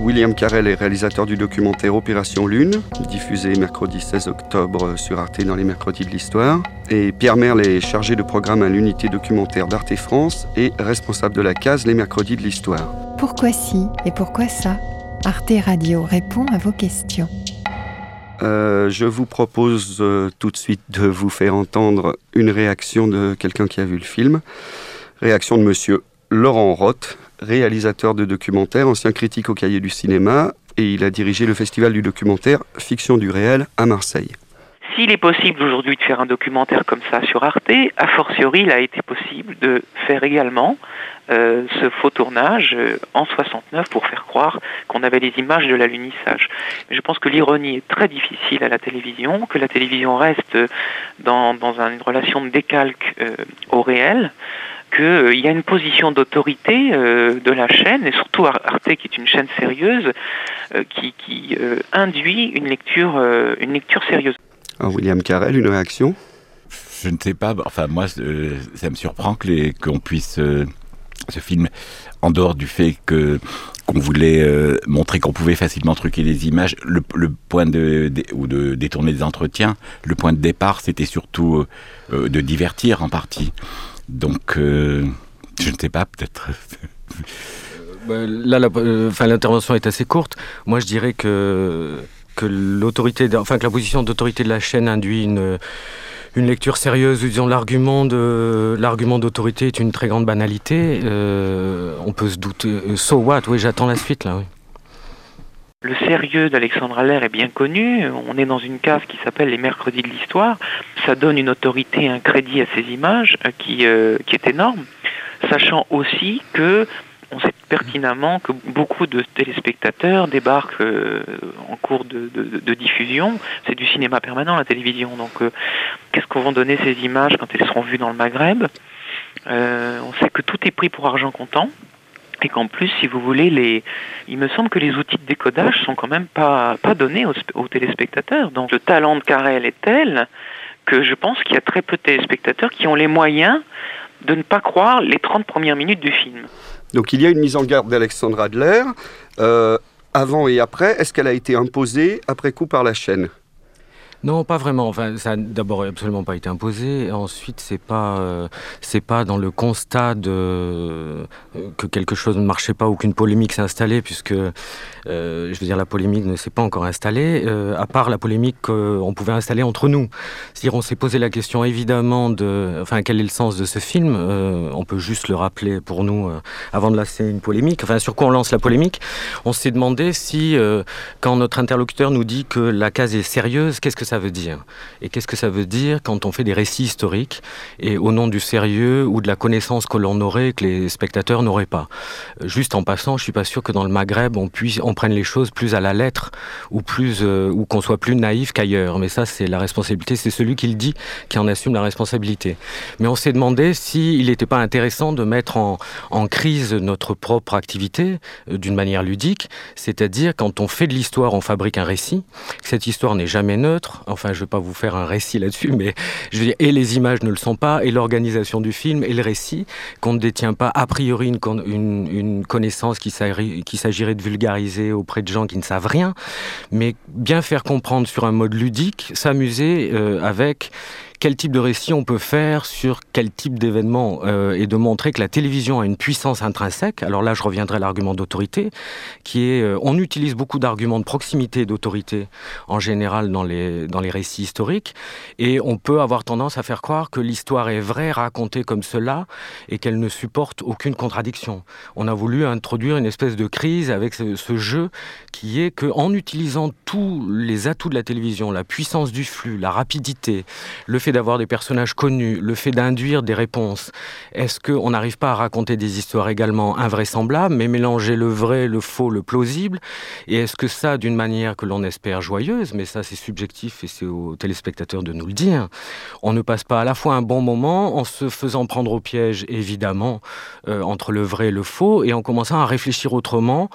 William Carell est réalisateur du documentaire Opération Lune, diffusé mercredi 16 octobre sur Arte dans les mercredis de l'histoire. Et Pierre Merle est chargé de programme à l'unité documentaire d'Arte France et responsable de la case Les mercredis de l'histoire. Pourquoi si et pourquoi ça? Arte Radio répond à vos questions. Euh, je vous propose euh, tout de suite de vous faire entendre une réaction de quelqu'un qui a vu le film. Réaction de monsieur Laurent Roth, réalisateur de documentaires, ancien critique au cahier du cinéma, et il a dirigé le festival du documentaire Fiction du réel à Marseille. S'il est possible aujourd'hui de faire un documentaire comme ça sur Arte, a fortiori, il a été possible de faire également euh, ce faux tournage euh, en 69 pour faire croire qu'on avait les images de l'alunissage. Je pense que l'ironie est très difficile à la télévision, que la télévision reste dans, une relation de décalque euh, au réel, qu'il y a une position d'autorité de la chaîne, et surtout Arte, qui est une chaîne sérieuse, qui, induit une lecture, une lecture sérieuse. Ah, William Carell, une réaction? Je ne sais pas. Enfin, moi, ça me surprend qu'on puisse ce film, en dehors du fait que qu'on voulait euh, montrer qu'on pouvait facilement truquer les images, le, point de, ou de détourner des entretiens, le point de départ, c'était surtout euh, euh, de divertir en partie. Donc, je ne sais pas, peut-être. Bah, là, l'intervention est assez courte. Moi, je dirais que que l'autorité, enfin que la position d'autorité de la chaîne induit une une lecture sérieuse, disons l'argument de l'argument d'autorité est une très grande banalité. Euh, on peut se douter. Euh, so what? Oui, j'attends la suite là. Oui. Le sérieux d'Alexandre Allaire est bien connu. On est dans une case qui s'appelle les mercredis de l'histoire. Ça donne une autorité, un crédit à ces images euh, qui, qui est énorme, sachant aussi que on sait pertinemment que beaucoup de téléspectateurs débarquent euh, en cours de, diffusion. C'est du cinéma permanent, la télévision. Donc, euh, qu'est-ce qu'on va donner ces images quand elles seront vues dans le Maghreb? Euh, On sait que tout est pris pour argent comptant. Et qu'en plus, si vous voulez, il me semble que les outils de décodage sont quand même pas, pas donnés aux, aux téléspectateurs. Donc le talent de Carrel est tel que je pense qu'il y a très peu de téléspectateurs qui ont les moyens de ne pas croire les 30 premières minutes du film. Donc il y a une mise en garde d'Alexandre Adler, euh, avant et après. Est-ce qu'elle a été imposée après coup par la chaîne? Non, pas vraiment. Enfin, ça d'abord absolument pas été imposé. Ensuite, c'est pas euh, c'est pas dans le constat de euh, que quelque chose ne marchait pas ou qu'une polémique s'est installée, puisque euh, je veux dire la polémique ne s'est pas encore installée. à part la polémique qu'on pouvait installer entre nous. C'est-à-dire, on s'est posé la question évidemment de, enfin, quel est le sens de ce film On peut juste le rappeler pour nous avant de lancer une polémique. Enfin, sur quoi on lance la polémique? On s'est demandé si, quand notre interlocuteur nous dit que la case est sérieuse, qu'est-ce que ça veut dire Et qu'est-ce que ça veut dire quand on fait des récits historiques et au nom du sérieux ou de la connaissance que l'on aurait que les spectateurs n'auraient pas? Juste en passant, je suis pas sûr que dans le Maghreb on puisse on prenne les choses plus à la lettre ou plus euh, ou qu'on soit plus naïf qu'ailleurs. Mais ça c'est la responsabilité, c'est celui qui le dit qui en assume la responsabilité. Mais on s'est demandé s'il n'était pas intéressant de mettre en, en crise notre propre activité euh, d'une manière ludique, c'est-à-dire quand on fait de l'histoire, on fabrique un récit. Cette histoire n'est jamais neutre, Enfin, je ne vais pas vous faire un récit là-dessus, mais je veux dire, et les images ne le sont pas, et l'organisation du film, et le récit, qu'on ne détient pas a priori une, connaissance qu'il s'agirait de vulgariser auprès de gens qui ne savent rien, mais bien faire comprendre sur un mode ludique, s'amuser euh, avec quel type de récit on peut faire sur quel type d'événement euh, et de montrer que la télévision a une puissance intrinsèque. Alors là, je reviendrai à l'argument d'autorité, qui est, euh, on utilise beaucoup d'arguments de proximité et d'autorité en général dans les, dans les récits historiques, et on peut avoir tendance à faire croire que l'histoire est vraie, racontée comme cela, et qu'elle ne supporte aucune contradiction. On a voulu introduire une espèce de crise avec ce, ce jeu qui est qu'en utilisant tous les atouts de la télévision, la puissance du flux, la rapidité, le fait d'avoir des personnages connus, le fait d'induire des réponses, est-ce qu'on n'arrive pas à raconter des histoires également invraisemblables, mais mélanger le vrai, le faux, le plausible? Et est-ce que ça, d'une manière que l'on espère joyeuse, mais ça c'est subjectif et c'est aux téléspectateurs de nous le dire, on ne passe pas à la fois un bon moment en se faisant prendre au piège, évidemment, euh, entre le vrai et le faux, et en commençant à réfléchir autrement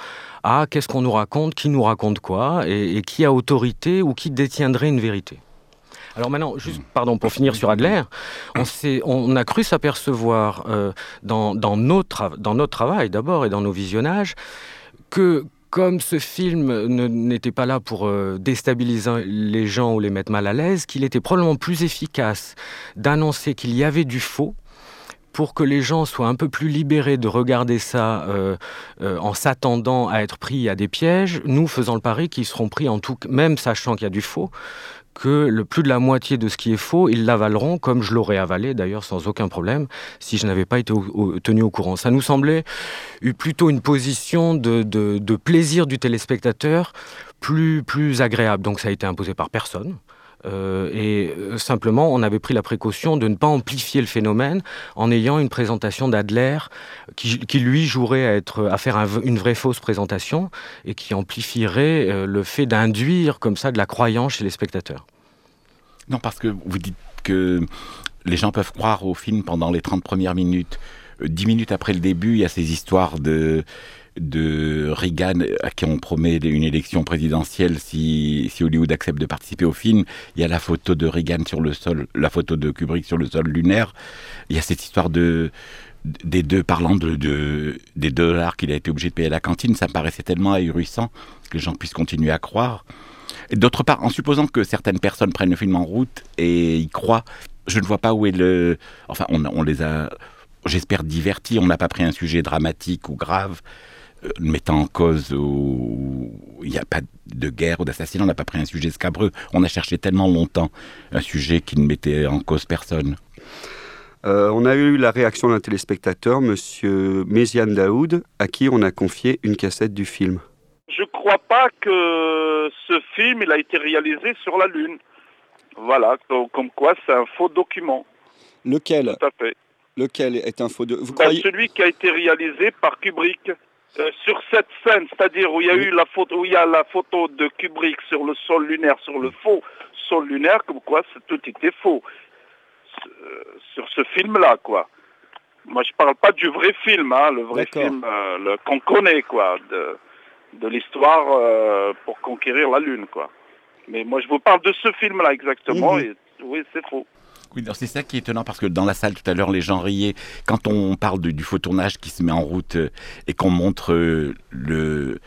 à qu'est-ce qu'on nous raconte, qui nous raconte quoi, et qui a autorité ou qui détiendrait une vérité? Alors maintenant, juste, pardon, pour finir sur Adler, on, a cru s'apercevoir euh, dans, notre, travail d'abord et dans nos visionnages que comme ce film n'était pas là pour euh, déstabiliser les gens ou les mettre mal à l'aise, qu'il était probablement plus efficace d'annoncer qu'il y avait du faux pour que les gens soient un peu plus libérés de regarder ça euh, en s'attendant à être pris à des pièges, nous faisons le pari qu'ils seront pris en tout, même sachant qu'il y a du faux, que le plus de la moitié de ce qui est faux, ils l'avaleront comme je l'aurais avalé d'ailleurs sans aucun problème si je n'avais pas été tenu au courant. Ça nous semblait plutôt une position de, de plaisir du téléspectateur plus, plus agréable. Donc ça a été imposé par personne. Euh, et euh, simplement, on avait pris la précaution de ne pas amplifier le phénomène en ayant une présentation d'Adler qui, lui jouerait à, être, à faire une vraie fausse présentation et qui amplifierait euh, le fait d'induire comme ça de la croyance chez les spectateurs. Non, parce que vous dites que les gens peuvent croire au film pendant les 30 premières minutes. Dix minutes après le début, il y a ces histoires de de Reagan à qui on promet une élection présidentielle si, si Hollywood accepte de participer au film. Il y a la photo de Reagan sur le sol, la photo de Kubrick sur le sol lunaire. Il y a cette histoire de des deux parlant de, de des dollars qu'il a été obligé de payer à la cantine. Ça me paraissait tellement ahurissant que les gens puissent continuer à croire. D'autre part, en supposant que certaines personnes prennent le film en route et y croient, je ne vois pas où est le. Enfin, on, on les a, j'espère, divertis. On n'a pas pris un sujet dramatique ou grave. Euh, mettant en cause où il n'y a pas de guerre ou d'assassinat, on n'a pas pris un sujet scabreux. On a cherché tellement longtemps un sujet qui ne mettait en cause personne. Euh, on a eu la réaction d'un téléspectateur, Monsieur Méziane Daoud, à qui on a confié une cassette du film. Je ne crois pas que ce film il a été réalisé sur la Lune. Voilà, comme quoi c'est un faux document. Lequel? Tout à fait. Lequel est un faux document ben, Celui qui a été réalisé par Kubrick. Euh, sur cette scène, c'est-à-dire où il y a eu la photo, où il y a la photo de Kubrick sur le sol lunaire, sur le faux sol lunaire, comme quoi tout était faux euh, sur ce film-là, quoi. Moi, je parle pas du vrai film, hein, le vrai film euh, qu'on connaît, quoi, de, de l'histoire pour conquérir la Lune, quoi. Mais moi, je vous parle de ce film-là exactement, mhm. et oui, c'est faux. Oui, c'est ça qui est étonnant parce que dans la salle tout à l'heure, les gens riaient. Quand on parle du faux tournage qui se met en route euh, et qu'on montre euh, le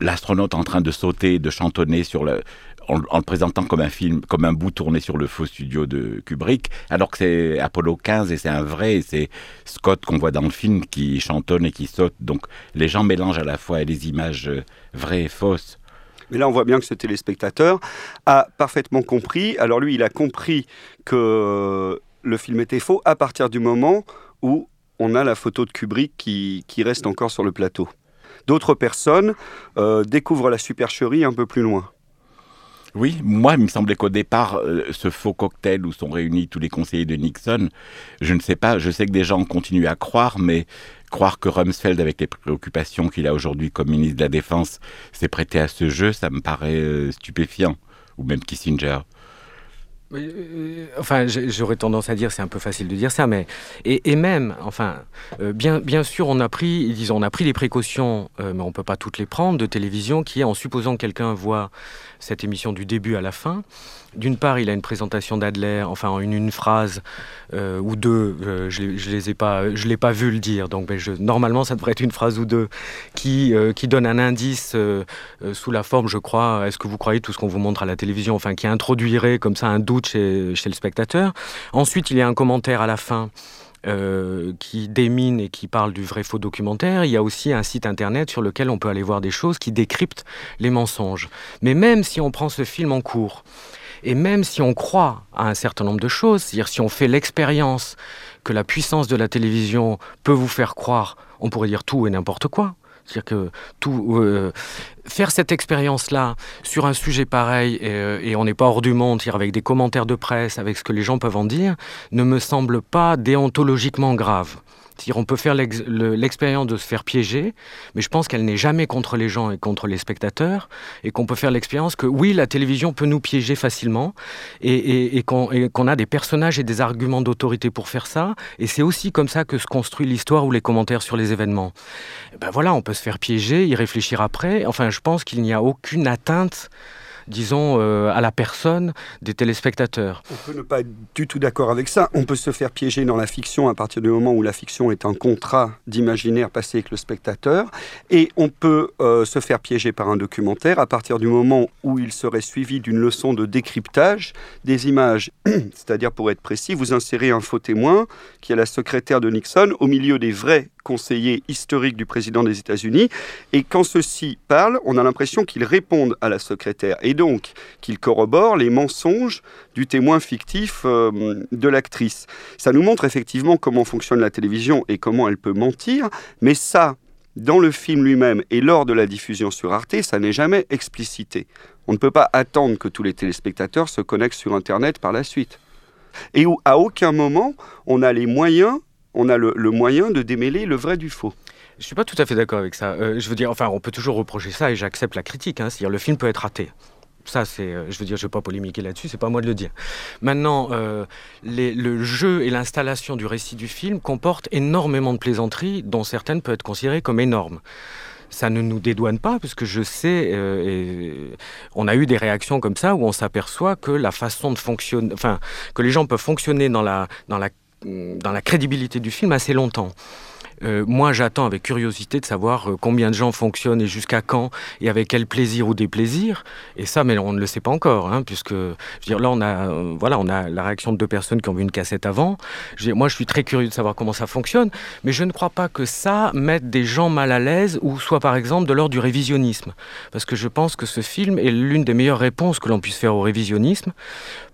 l'astronaute en train de sauter, de chantonner sur le, en, le présentant comme un film, comme un bout tourné sur le faux studio de Kubrick, alors que c'est Apollo 15 et c'est un vrai, c'est Scott qu'on voit dans le film qui chantonne et qui saute. Donc les gens mélangent à la fois les images euh, vraies et fausses. Mais là, on voit bien que ce téléspectateur a parfaitement compris. Alors lui, il a compris que le film était faux à partir du moment où on a la photo de Kubrick qui, reste encore sur le plateau. D'autres personnes euh, découvrent la supercherie un peu plus loin. Oui, moi, il me semblait qu'au départ, euh, ce faux cocktail où sont réunis tous les conseillers de Nixon, je ne sais pas, je sais que des gens continuent à croire, mais croire que Rumsfeld, avec les préoccupations qu'il a aujourd'hui comme ministre de la Défense, s'est prêté à ce jeu, ça me paraît euh, stupéfiant. Ou même Kissinger. Euh, enfin, j'aurais tendance à dire, c'est un peu facile de dire ça, mais et, même, enfin, euh, bien, bien sûr, on a pris, disons, on a pris les précautions, mais on peut pas toutes les prendre de télévision, qui, en supposant que quelqu'un voit cette émission du début à la fin, d'une part, il a une présentation d'Adler, enfin en une, phrase euh, ou deux, euh, je ne pas, l'ai pas vu le dire, donc je, normalement ça devrait être une phrase ou deux qui, euh, qui donne un indice sous la forme, je crois, est-ce que vous croyez tout ce qu'on vous montre à la télévision, enfin qui introduirait comme ça un doute chez, chez le spectateur. Ensuite, il y a un commentaire à la fin. qui démine et qui parle du vrai faux documentaire. Il y a aussi un site internet sur lequel on peut aller voir des choses qui décryptent les mensonges. Mais même si on prend ce film en cours, et même si on croit à un certain nombre de choses, c'est-à-dire si on fait l'expérience que la puissance de la télévision peut vous faire croire, on pourrait dire tout et n'importe quoi. C'est-à-dire que tout, euh, faire cette expérience-là sur un sujet pareil, et, euh, et on n'est pas hors du monde, avec des commentaires de presse, avec ce que les gens peuvent en dire, ne me semble pas déontologiquement grave on peut faire l'expérience de se faire piéger, mais je pense qu'elle n'est jamais contre les gens et contre les spectateurs, et qu'on peut faire l'expérience que oui, la télévision peut nous piéger facilement, et, qu'on a des personnages et des arguments d'autorité pour faire ça, et c'est aussi comme ça que se construit l'histoire ou les commentaires sur les événements. Ben voilà, on peut se faire piéger, y réfléchir après. Enfin, je pense qu'il n'y a aucune atteinte disons, à la personne des téléspectateurs. On peut ne pas être du tout d'accord avec ça. On peut se faire piéger dans la fiction à partir du moment où la fiction est un contrat d'imaginaire passé avec le spectateur. Et on peut se faire piéger par un documentaire à partir du moment où il serait suivi d'une leçon de décryptage des images. C'est-à-dire, pour être précis, vous insérez un faux témoin qui est la secrétaire de Nixon au milieu des vrais conseillers historiques du président des États-Unis. Et quand ceux-ci parlent, on a l'impression qu'ils répondent à la secrétaire et donc qu'ils corroborent les mensonges du témoin fictif euh, de l'actrice. Ça nous montre effectivement comment fonctionne la télévision et comment elle peut mentir, mais ça, dans le film lui-même et lors de la diffusion sur Arte, ça n'est jamais explicité. On ne peut pas attendre que tous les téléspectateurs se connectent sur Internet par la suite. Et où à aucun moment on a les moyens, on a le, moyen de démêler le vrai du faux. Je suis pas tout à fait d'accord avec ça. Euh, je veux dire, enfin, on peut toujours reprocher ça et j'accepte la critique. Hein, C'est-à-dire, le film peut être raté. Ça, c'est, euh, je veux dire, je ne vais pas polémiquer là-dessus, c'est pas à moi de le dire. Maintenant, euh, le jeu et l'installation du récit du film comportent énormément de plaisanteries, dont certaines peuvent être considérées comme énormes ça ne nous dédouane pas, puisque je sais, euh, on a eu des réactions comme ça où on s'aperçoit que la façon de fonctionner, enfin, que les gens peuvent fonctionner dans la crédibilité du film assez longtemps. Euh, moi, j'attends avec curiosité de savoir euh, combien de gens fonctionnent et jusqu'à quand et avec quel plaisir ou déplaisir. Et ça, mais on ne le sait pas encore, hein, puisque je veux dire, là, on a, euh, voilà, on a la réaction de deux personnes qui ont vu une cassette avant. moi, je suis très curieux de savoir comment ça fonctionne, mais je ne crois pas que ça mette des gens mal à l'aise ou soit, par exemple, de l'ordre du révisionnisme, parce que je pense que ce film est l'une des meilleures réponses que l'on puisse faire au révisionnisme,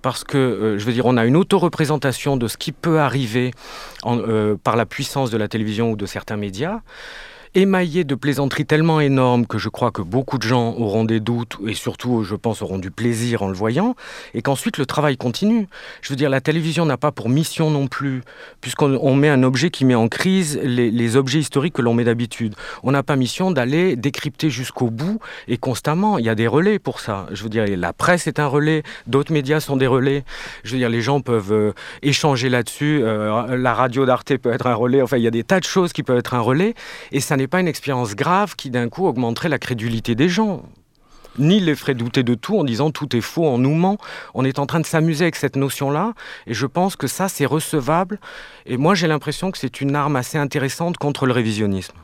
parce que, je veux dire, on a une auto-représentation de ce qui peut arriver en, par la puissance de la télévision ou de certains médias émaillé de plaisanteries tellement énormes que je crois que beaucoup de gens auront des doutes et surtout, je pense, auront du plaisir en le voyant, et qu'ensuite le travail continue. Je veux dire, la télévision n'a pas pour mission non plus, puisqu'on met un objet qui met en crise les, objets historiques que l'on met d'habitude. On n'a pas mission d'aller décrypter jusqu'au bout et constamment. Il y a des relais pour ça. Je veux dire, la presse est un relais, d'autres médias sont des relais. Je veux dire, les gens peuvent euh, échanger là-dessus. Euh, la radio d'Arte peut être un relais. Enfin, il y a des tas de choses qui peuvent être un relais, et ça n'est pas une expérience grave qui d'un coup augmenterait la crédulité des gens ni les ferait douter de tout en disant tout est faux, on nous ment. On est en train de s'amuser avec cette notion-là et je pense que ça, c'est recevable. Et moi, j'ai l'impression que c'est une arme assez intéressante contre le révisionnisme.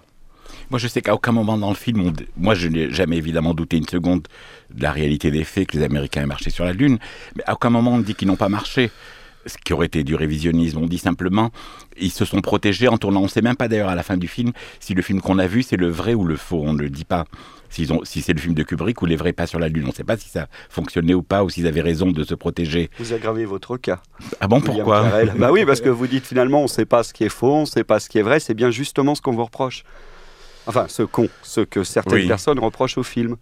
Moi, je sais qu'à aucun moment dans le film, moi, je n'ai jamais évidemment douté une seconde de la réalité des faits, que les Américains aient marché sur la Lune, mais à aucun moment on dit qu'ils n'ont pas marché ce qui aurait été du révisionnisme. On dit simplement, ils se sont protégés en tournant. On ne sait même pas d'ailleurs à la fin du film si le film qu'on a vu c'est le vrai ou le faux. On ne le dit pas. Ont, si c'est le film de Kubrick ou les vrais pas sur la Lune. On ne sait pas si ça fonctionnait ou pas ou s'ils avaient raison de se protéger. Vous aggravez votre cas. Ah bon, pourquoi Bah oui, parce que vous dites finalement on ne sait pas ce qui est faux, on ne sait pas ce qui est vrai. C'est bien justement ce qu'on vous reproche. Enfin, ce qu'on, ce que certaines personnes reprochent au film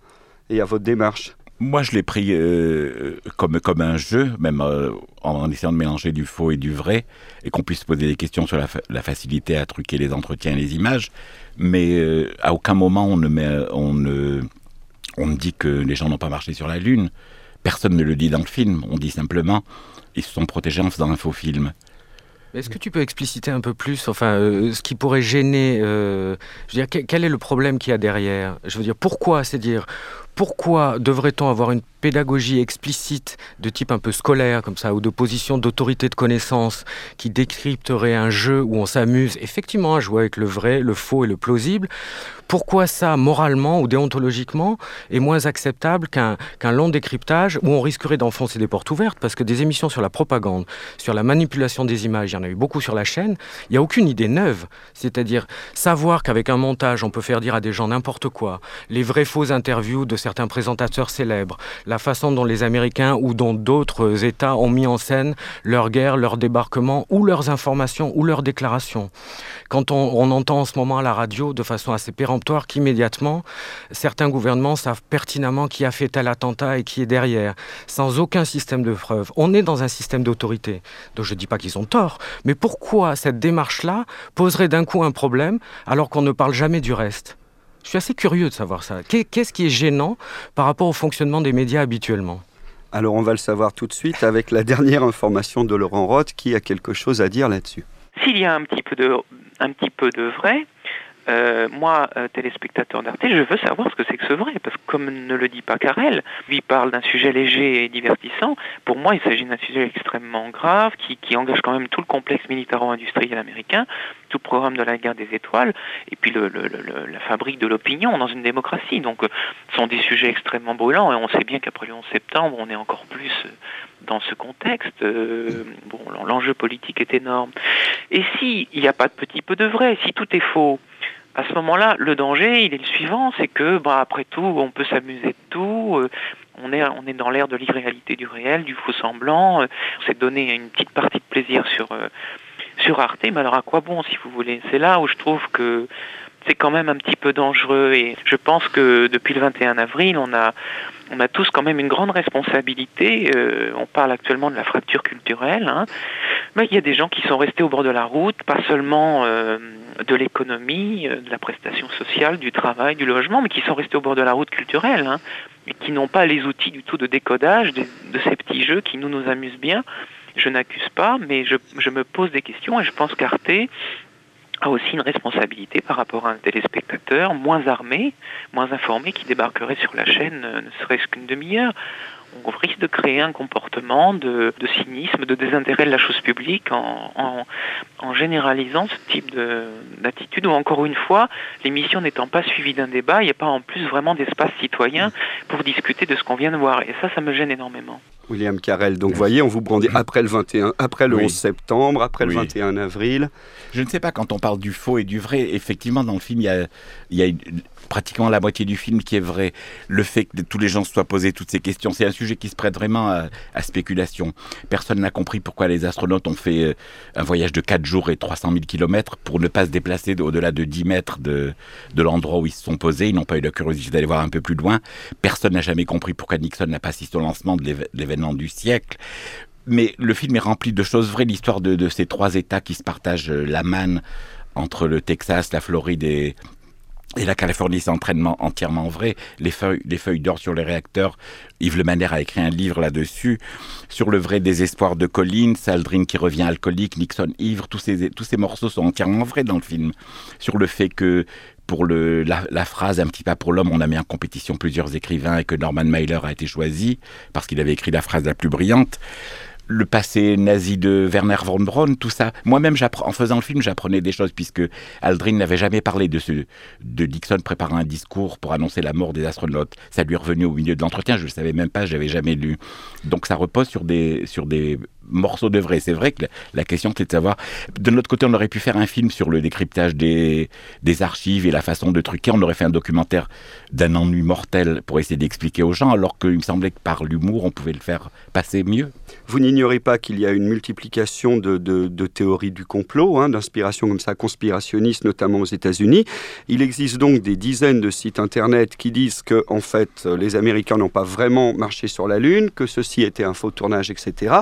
et à votre démarche. Moi, je l'ai pris euh, comme, comme un jeu, même euh, en, essayant de mélanger du faux et du vrai, et qu'on puisse poser des questions sur la, facilité à truquer les entretiens et les images. Mais euh, à aucun moment on ne, met, on, ne, on ne dit que les gens n'ont pas marché sur la Lune. Personne ne le dit dans le film. On dit simplement ils se sont protégés en faisant un faux film. Est-ce que tu peux expliciter un peu plus, enfin, ce qui pourrait gêner Je veux dire, quel est le problème qu'il y a derrière? Je veux dire, pourquoi C'est dire, pourquoi devrait-on avoir une pédagogie explicite de type un peu scolaire comme ça, ou de position d'autorité de connaissance qui décrypterait un jeu où on s'amuse effectivement à jouer avec le vrai, le faux et le plausible, pourquoi ça, moralement ou déontologiquement, est moins acceptable qu'un long décryptage où on risquerait d'enfoncer des portes ouvertes? Parce que des émissions sur la propagande, sur la manipulation des images, il y en a eu beaucoup sur la chaîne, il n'y a aucune idée neuve. C'est-à-dire savoir qu'avec un montage, on peut faire dire à des gens n'importe quoi, les vrais faux interviews de certains présentateurs célèbres, la façon dont les Américains ou dont d'autres États ont mis en scène leur guerre, leur débarquement, ou leurs informations, ou leurs déclarations. Quand on, entend en ce moment à la radio, de façon assez péremptoire, qu'immédiatement, certains gouvernements savent pertinemment qui a fait tel attentat et qui est derrière, sans aucun système de preuve. On est dans un système d'autorité. Donc je ne dis pas qu'ils ont tort, mais pourquoi cette démarche-là poserait d'un coup un problème alors qu'on ne parle jamais du reste? Je suis assez curieux de savoir ça. Qu'est-ce qui est gênant par rapport au fonctionnement des médias habituellement? Alors on va le savoir tout de suite avec la dernière information de Laurent Roth qui a quelque chose à dire là-dessus. S'il y a un petit peu de, un petit peu de vrai, euh, moi, euh, téléspectateur d'Arte, je veux savoir ce que c'est que ce vrai, parce que comme ne le dit pas Carrel, lui parle d'un sujet léger et divertissant. Pour moi, il s'agit d'un sujet extrêmement grave qui, qui, engage quand même tout le complexe militaro-industriel américain, tout le programme de la guerre des étoiles, et puis le, le, le, la fabrique de l'opinion dans une démocratie. Donc, euh, ce sont des sujets extrêmement brûlants, et on sait bien qu'après le 11 septembre, on est encore plus dans ce contexte. Euh, bon, l'enjeu politique est énorme. Et s'il n'y a pas de petit peu de vrai, si tout est faux, à ce moment-là, le danger, il est le suivant, c'est que, bah, après tout, on peut s'amuser de tout. Euh, on est, on est dans l'ère de l'irréalité du réel, du faux semblant. Euh, on s'est donné une petite partie de plaisir sur, euh, sur Arte, mais alors à quoi bon, si vous voulez? C'est là où je trouve que c'est quand même un petit peu dangereux. Et je pense que depuis le 21 avril, on a, on a tous quand même une grande responsabilité. Euh, on parle actuellement de la fracture culturelle. Hein. Mais il y a des gens qui sont restés au bord de la route, pas seulement euh, de l'économie, euh, de la prestation sociale, du travail, du logement, mais qui sont restés au bord de la route culturelle. Hein, et qui n'ont pas les outils du tout de décodage de, de ces petits jeux qui nous nous amusent bien. Je n'accuse pas, mais je, je me pose des questions et je pense qu'Arte a aussi une responsabilité par rapport à un téléspectateur moins armé, moins informé, qui débarquerait sur la chaîne ne serait-ce qu'une demi-heure. On risque de créer un comportement de, de, cynisme, de désintérêt de la chose publique en, en, en généralisant ce type d'attitude où, encore une fois, l'émission n'étant pas suivie d'un débat, il n'y a pas en plus vraiment d'espace citoyen pour discuter de ce qu'on vient de voir. Et ça, ça me gêne énormément. William Carrel. Donc, vous voyez, on vous brandit après le 21, après le oui. 11 septembre, après oui. le 21 avril. Je ne sais pas, quand on parle du faux et du vrai, effectivement, dans le film, il y a, il y a pratiquement la moitié du film qui est vrai. Le fait que tous les gens se soient posés toutes ces questions, c'est un sujet qui se prête vraiment à, spéculation. Personne n'a compris pourquoi les astronautes ont fait euh, un voyage de 4 jours et 300 000 km pour ne pas se déplacer au-delà de 10 mètres de, de l'endroit où ils se sont posés. Ils n'ont pas eu la curiosité d'aller voir un peu plus loin. Personne n'a jamais compris pourquoi Nixon n'a pas assisté au lancement de l'événement du siècle mais le film est rempli de choses vraies, l'histoire de, de, ces trois États qui se partagent euh, la manne entre le Texas, la Floride et, et la Californie, c'est entraînement entièrement vrai. Les feuilles, les feuilles d'or sur les réacteurs. Yves Le Maner a écrit un livre là-dessus. Sur le vrai désespoir de Collins, Aldrin qui revient alcoolique, Nixon ivre. Tous ces, morceaux sont entièrement vrais dans le film. Sur le fait que pour la, la, phrase Un petit pas pour l'homme, on a mis en compétition plusieurs écrivains et que Norman Mailer a été choisi parce qu'il avait écrit la phrase la plus brillante le passé nazi de Werner von Braun, tout ça. Moi-même, en faisant le film, j'apprenais des choses puisque Aldrin n'avait jamais parlé de ce de Dixon préparant un discours pour annoncer la mort des astronautes. Ça lui est revenu au milieu de l'entretien. Je ne savais même pas, j'avais jamais lu. Donc ça repose sur des sur des morceaux de vrai. C'est vrai que la, question c'est de savoir. De notre côté, on aurait pu faire un film sur le décryptage des des archives et la façon de truquer. On aurait fait un documentaire d'un ennui mortel pour essayer d'expliquer aux gens, alors qu'il me semblait que par l'humour, on pouvait le faire passer mieux. Vous n'ignorez pas qu'il y a une multiplication de, de, de théories du complot, hein, d'inspiration comme ça conspirationniste, notamment aux États-Unis. Il existe donc des dizaines de sites internet qui disent que, en fait, les Américains n'ont pas vraiment marché sur la Lune, que ceci était un faux tournage, etc.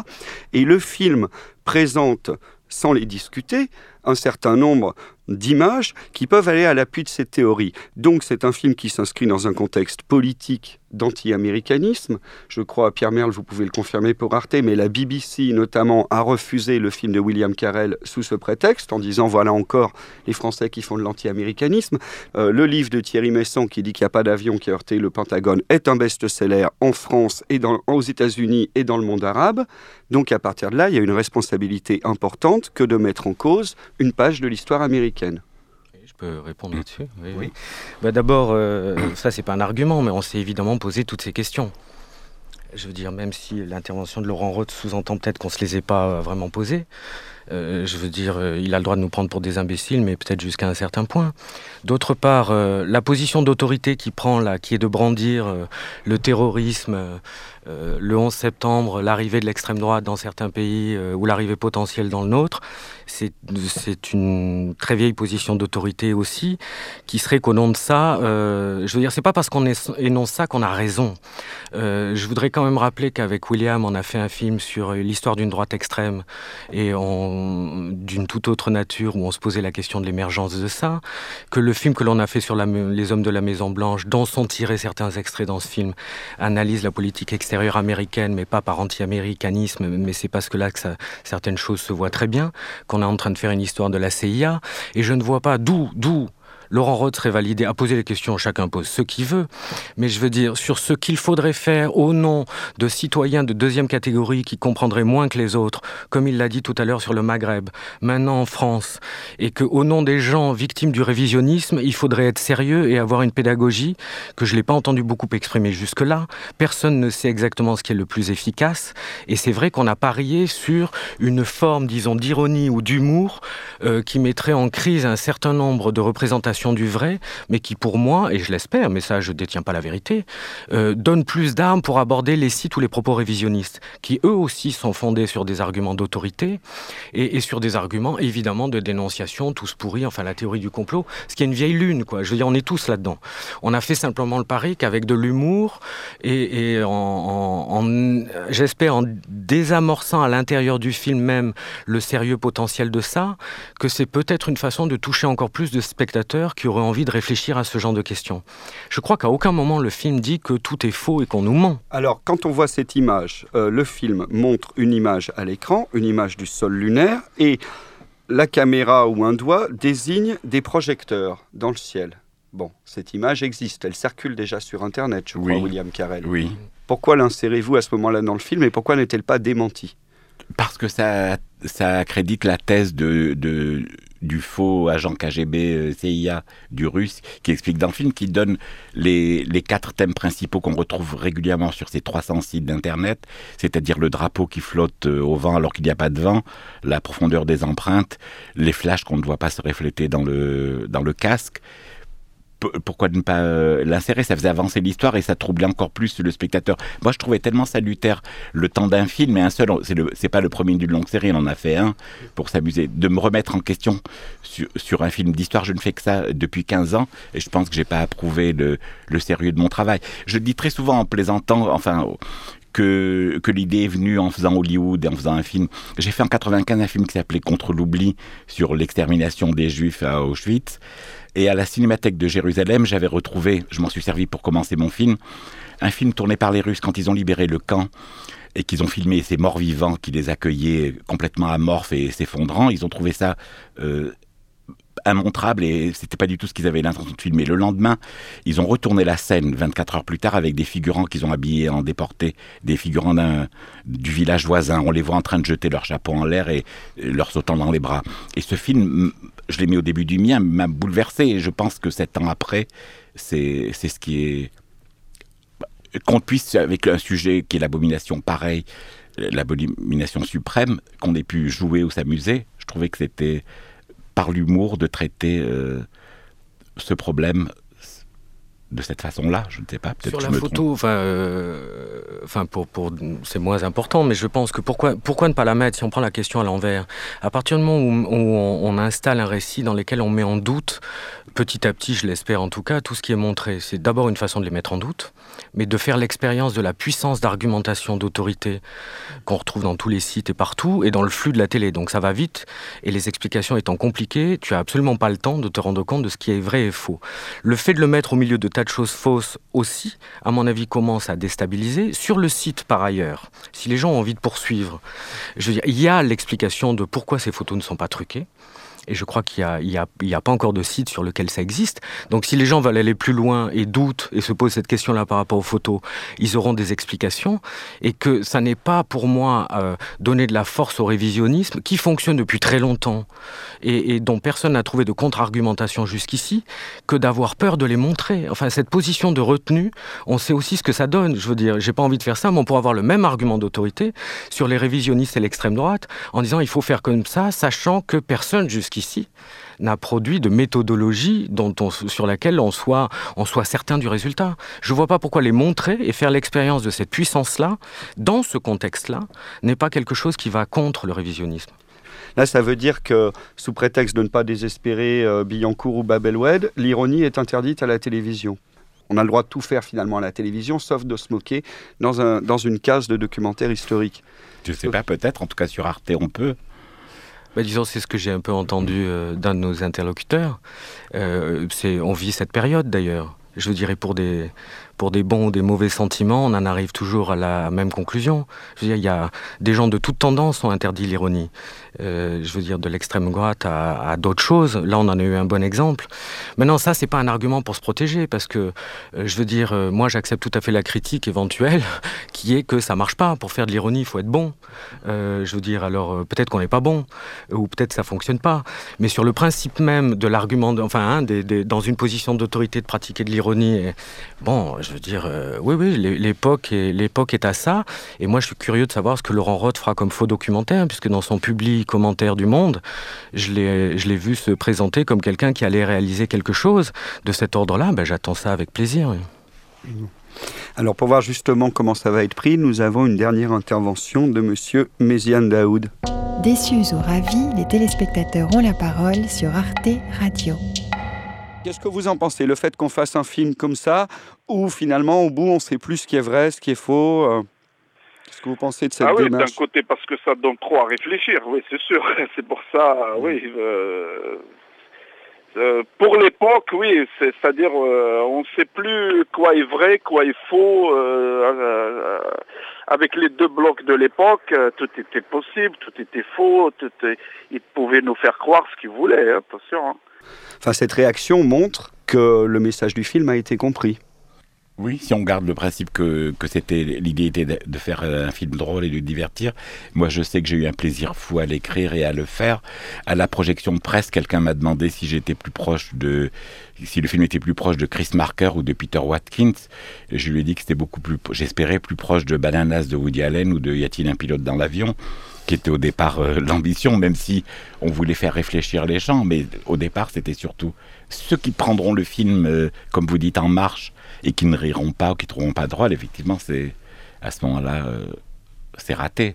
Et le film présente, sans les discuter, un certain nombre d'images qui peuvent aller à l'appui de cette théorie. Donc c'est un film qui s'inscrit dans un contexte politique d'anti-américanisme. Je crois, Pierre Merle, vous pouvez le confirmer pour Arte, mais la BBC notamment a refusé le film de William Carell sous ce prétexte, en disant voilà encore les Français qui font de l'anti-américanisme. Euh, le livre de Thierry Messant qui dit qu'il n'y a pas d'avion qui a heurté le Pentagone est un best-seller en France et aux États-Unis et dans le monde arabe. Donc à partir de là, il y a une responsabilité importante que de mettre en cause une page de l'histoire américaine Je peux répondre là-dessus oui, oui. Bah D'abord, euh, ça c'est pas un argument, mais on s'est évidemment posé toutes ces questions. Je veux dire, même si l'intervention de Laurent Roth sous-entend peut-être qu'on ne se les ait pas vraiment posées, euh, je veux dire, euh, il a le droit de nous prendre pour des imbéciles, mais peut-être jusqu'à un certain point. D'autre part, euh, la position d'autorité qui prend là, qui est de brandir euh, le terrorisme, euh, le 11 septembre, l'arrivée de l'extrême droite dans certains pays euh, ou l'arrivée potentielle dans le nôtre, c'est une très vieille position d'autorité aussi, qui serait qu'au nom de ça, euh, je veux dire, c'est pas parce qu'on énonce ça qu'on a raison. Je voudrais quand même rappeler qu'avec William, on a fait un film sur l'histoire d'une droite extrême et d'une toute autre nature où on se posait la question de l'émergence de ça, que le film que l'on a fait sur les hommes de la Maison Blanche, dont sont tirés certains extraits dans ce film, analyse la politique extérieure américaine, mais pas par anti-américanisme, mais c'est parce que là que certaines choses se voient très bien, qu'on est en train de faire une histoire de la CIA, et je ne vois pas d'où, d'où Laurent Roth serait validé à poser les questions, chacun pose ce qu'il veut, mais je veux dire, sur ce qu'il faudrait faire au nom de citoyens de deuxième catégorie qui comprendraient moins que les autres, comme il l'a dit tout à l'heure sur le Maghreb, maintenant en France, et que au nom des gens victimes du révisionnisme, il faudrait être sérieux et avoir une pédagogie que je n'ai pas entendu beaucoup exprimer jusque-là. Personne ne sait exactement ce qui est le plus efficace, et c'est vrai qu'on a parié sur une forme, disons, d'ironie ou d'humour euh, qui mettrait en crise un certain nombre de représentations du vrai, mais qui pour moi, et je l'espère, mais ça je détiens pas la vérité, euh, donne plus d'armes pour aborder les sites ou les propos révisionnistes, qui eux aussi sont fondés sur des arguments d'autorité et, sur des arguments évidemment de dénonciation, tous pourris, enfin la théorie du complot, ce qui est une vieille lune, quoi. Je veux dire, on est tous là-dedans. On a fait simplement le pari qu'avec de l'humour et, en j'espère en désamorçant à l'intérieur du film même le sérieux potentiel de ça, que c'est peut-être une façon de toucher encore plus de spectateurs qui auraient envie de réfléchir à ce genre de questions. Je crois qu'à aucun moment le film dit que tout est faux et qu'on nous ment. Alors, quand on voit cette image, euh, le film montre une image à l'écran, une image du sol lunaire, et la caméra ou un doigt désigne des projecteurs dans le ciel. Bon, cette image existe, elle circule déjà sur Internet, je crois, Oui. William Carell. Oui. Pourquoi l'insérez-vous à ce moment-là dans le film et pourquoi n'est-elle pas démentie? Parce que ça, ça accrédite la thèse de, du faux agent KGB euh, CIA du russe qui explique dans le film, qui donne les, les quatre thèmes principaux qu'on retrouve régulièrement sur ces 300 sites d'internet, c'est-à-dire le drapeau qui flotte euh, au vent alors qu'il n'y a pas de vent, la profondeur des empreintes, les flashs qu'on ne voit pas se refléter dans le, dans le casque. Pourquoi ne pas euh, l'insérer? Ça faisait avancer l'histoire et ça troublait encore plus le spectateur. Moi, je trouvais tellement salutaire le temps d'un film et un seul. C'est pas le premier d'une longue série, on en a fait un pour s'amuser. De me remettre en question sur, un film d'histoire, je ne fais que ça depuis 15 ans et je pense que j'ai pas approuvé le, sérieux de mon travail. Je dis très souvent en plaisantant, enfin. Que, que l'idée est venue en faisant Hollywood et en faisant un film. J'ai fait en 95 un film qui s'appelait Contre l'oubli sur l'extermination des Juifs à Auschwitz. Et à la Cinémathèque de Jérusalem, j'avais retrouvé, je m'en suis servi pour commencer mon film, un film tourné par les Russes quand ils ont libéré le camp et qu'ils ont filmé ces morts vivants qui les accueillaient complètement amorphes et s'effondrant. Ils ont trouvé ça euh, immontrable et c'était pas du tout ce qu'ils avaient l'intention de filmer. Le lendemain, ils ont retourné la scène 24 heures plus tard avec des figurants qu'ils ont habillés en déportés, des figurants du village voisin. On les voit en train de jeter leur chapeau en l'air et euh, leur sautant dans les bras. Et ce film, je l'ai mis au début du mien, m'a bouleversé et je pense que sept ans après, c'est ce qui est qu'on puisse, avec un sujet qui est l'abomination pareil, l'abomination suprême, qu'on ait pu jouer ou s'amuser, je trouvais que c'était par l'humour de traiter euh, ce problème de cette façon-là. Je ne sais pas, peut-être Sur que la je me photo, enfin, euh, enfin pour, pour, c'est moins important, mais je pense que pourquoi, pourquoi ne pas la mettre si on prend la question à l'envers? À partir du moment où, où on, on installe un récit dans lequel on met en doute, petit à petit, je l'espère en tout cas, tout ce qui est montré, c'est d'abord une façon de les mettre en doute, mais de faire l'expérience de la puissance d'argumentation, d'autorité qu'on retrouve dans tous les sites et partout, et dans le flux de la télé. Donc ça va vite, et les explications étant compliquées, tu as absolument pas le temps de te rendre compte de ce qui est vrai et faux. Le fait de le mettre au milieu de de choses fausses aussi, à mon avis, commence à déstabiliser. Sur le site, par ailleurs, si les gens ont envie de poursuivre, je veux dire, il y a l'explication de pourquoi ces photos ne sont pas truquées. Et je crois qu'il n'y a, pas encore de site sur lequel ça existe. Donc si les gens veulent aller plus loin et doutent et se posent cette question-là par rapport aux photos, ils auront des explications. Et que ça n'est pas pour moi euh, donner de la force au révisionnisme qui fonctionne depuis très longtemps et, et dont personne n'a trouvé de contre-argumentation jusqu'ici, que d'avoir peur de les montrer. Enfin, cette position de retenue, on sait aussi ce que ça donne. Je veux dire, j'ai pas envie de faire ça, mais on pourrait avoir le même argument d'autorité sur les révisionnistes et l'extrême droite en disant il faut faire comme ça, sachant que personne jusqu'ici n'a produit de méthodologie dont on, sur laquelle on soit, on soit certain du résultat. Je ne vois pas pourquoi les montrer et faire l'expérience de cette puissance-là, dans ce contexte-là, n'est pas quelque chose qui va contre le révisionnisme. Là, ça veut dire que, sous prétexte de ne pas désespérer euh, Billancourt ou Babelwed, l'ironie est interdite à la télévision. On a le droit de tout faire finalement à la télévision, sauf de se moquer dans, un, dans une case de documentaire historique. Je ne sais pas, peut-être, en tout cas sur Arte, on peut. Bah, disons, c'est ce que j'ai un peu entendu euh, d'un de nos interlocuteurs. Euh, on vit cette période d'ailleurs. Je dirais pour des, pour des bons ou des mauvais sentiments, on en arrive toujours à la même conclusion. Je veux dire, il y a des gens de toute tendance ont interdit l'ironie. Euh, je veux dire, de l'extrême droite à, d'autres choses. Là, on en a eu un bon exemple. Maintenant, ça, c'est pas un argument pour se protéger, parce que, euh, je veux dire, euh, moi, j'accepte tout à fait la critique éventuelle, qui est que ça marche pas. Pour faire de l'ironie, il faut être bon. je veux dire, alors, peut-être qu'on n'est pas bon, ou peut-être ça fonctionne pas. Mais sur le principe même de l'argument, enfin, hein, dans une position d'autorité de pratiquer de l'ironie, bon, je veux dire, oui, oui, l'époque est, l'époque est à ça. Et moi, je suis curieux de savoir ce que Laurent Roth fera comme faux documentaire, puisque dans son public commentaires du Monde, je l'ai vu se présenter comme quelqu'un qui allait réaliser quelque chose de cet ordre-là. Ben, J'attends ça avec plaisir. Alors pour voir justement comment ça va être pris, nous avons une dernière intervention de Monsieur Méziane Daoud. Déçus ou ravis, les téléspectateurs ont la parole sur Arte Radio. Qu'est-ce que vous en pensez Le fait qu'on fasse un film comme ça, où finalement au bout on sait plus ce qui est vrai, ce qui est faux euh, Qu'est-ce que vous pensez de cette ah oui, d'un côté parce que ça donne trop à réfléchir, oui, c'est sûr. C'est pour ça, oui. Euh, euh, pour l'époque, oui, c'est-à-dire euh, on ne sait plus quoi est vrai, quoi est faux. avec les deux blocs de l'époque, tout était possible, tout était faux, tout ils pouvaient nous faire croire ce qu'ils voulaient, hein, attention. Hein. Enfin, cette réaction montre que le message du film a été compris. Oui, si on garde le principe que, que c'était l'idée était de, faire un film drôle et de divertir, moi je sais que j'ai eu un plaisir fou à l'écrire et à le faire. À la projection presse, quelqu'un m'a demandé si j'étais plus proche de si le film était plus proche de Chris Marker ou de Peter Watkins. Je lui ai dit que c'était beaucoup plus, j'espérais plus proche de Bananas de Woody Allen ou de Y a-t-il un pilote dans l'avion qui était au départ euh, l'ambition, même si on voulait faire réfléchir les gens, mais au départ c'était surtout ceux qui prendront le film, euh, comme vous dites, en marche, et qui ne riront pas ou qui trouveront pas drôle, effectivement, c'est à ce moment-là, euh, c'est raté.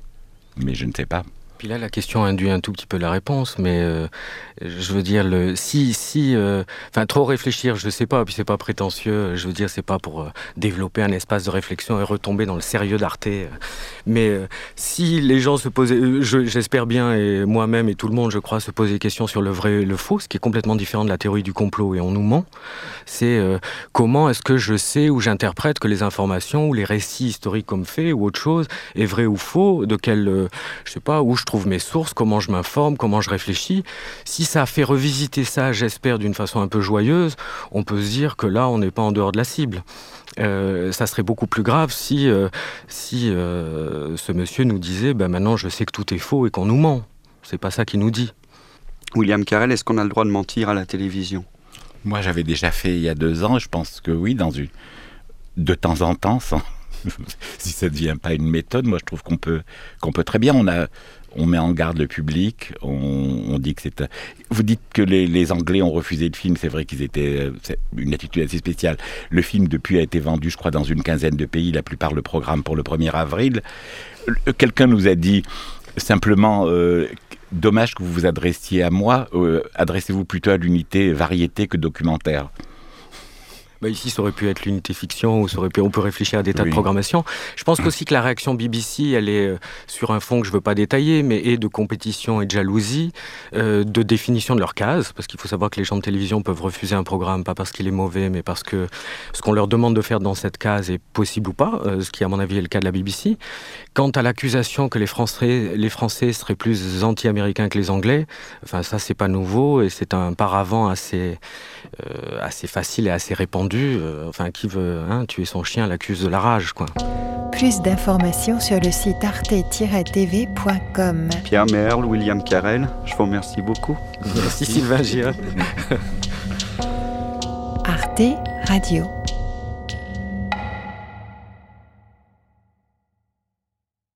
Mais je ne sais pas. Là, la question induit un tout petit peu la réponse, mais euh, je veux dire, le, si, si, euh, enfin, trop réfléchir, je sais pas, puis c'est pas prétentieux, je veux dire, c'est pas pour euh, développer un espace de réflexion et retomber dans le sérieux d'Arte, mais si les gens se posaient, j'espère bien, et moi-même et tout le monde, je crois, se poser des questions sur le vrai et le faux, ce qui est complètement différent de la théorie du complot et on nous ment, c'est comment est-ce que je sais ou j'interprète que les informations ou les récits historiques comme faits ou autre chose est vrai ou faux, de quel, je sais pas, où je trouve mes sources, comment je m'informe, comment je réfléchis. Si ça fait revisiter ça, j'espère, d'une façon un peu joyeuse, on peut se dire que là, on n'est pas en dehors de la cible. Euh, ça serait beaucoup plus grave si, euh, si euh, ce monsieur nous disait ben maintenant je sais que tout est faux et qu'on nous ment. C'est pas ça qu'il nous dit. William Carrel, est-ce qu'on a le droit de mentir à la télévision? Moi, j'avais déjà fait il y a deux ans. Je pense que oui, dans une de temps en temps, sans si ça ne devient pas une méthode, moi je trouve qu'on peut qu'on peut très bien. On a on met en garde le public, on, dit que c'est... Vous dites que les, Anglais ont refusé le film, c'est vrai qu'ils étaient... C'est une attitude assez spéciale. Le film, depuis, a été vendu, je crois, dans une quinzaine de pays, la plupart le programme pour le 1er avril. Quelqu'un nous a dit simplement... Euh, dommage que vous vous adressiez à moi, euh, adressez-vous plutôt à l'unité variété que documentaire. Bah, ici, ça aurait pu être l'unité fiction, ou ça aurait pu, on peut réfléchir à des tas de programmation. Je pense aussi que la réaction BBC, elle est euh, sur un fond que je ne veux pas détailler, mais est de compétition et de jalousie, euh, de définition de leur case, parce qu'il faut savoir que les gens de télévision peuvent refuser un programme, pas parce qu'il est mauvais, mais parce que ce qu'on leur demande de faire dans cette case est possible ou pas, euh, ce qui, à mon avis, est le cas de la BBC. Quant à l'accusation que les Français, les Français seraient plus anti-américains que les Anglais, enfin, ça, c'est pas nouveau, et c'est un paravent assez, assez facile et assez répandu euh, enfin, qui veut hein, tuer son chien l'accuse de la rage, quoi. Plus d'informations sur le site arte-tv.com. Pierre Merle, William Carrel, je vous remercie beaucoup. Merci Sylvain Gira. Arte Radio.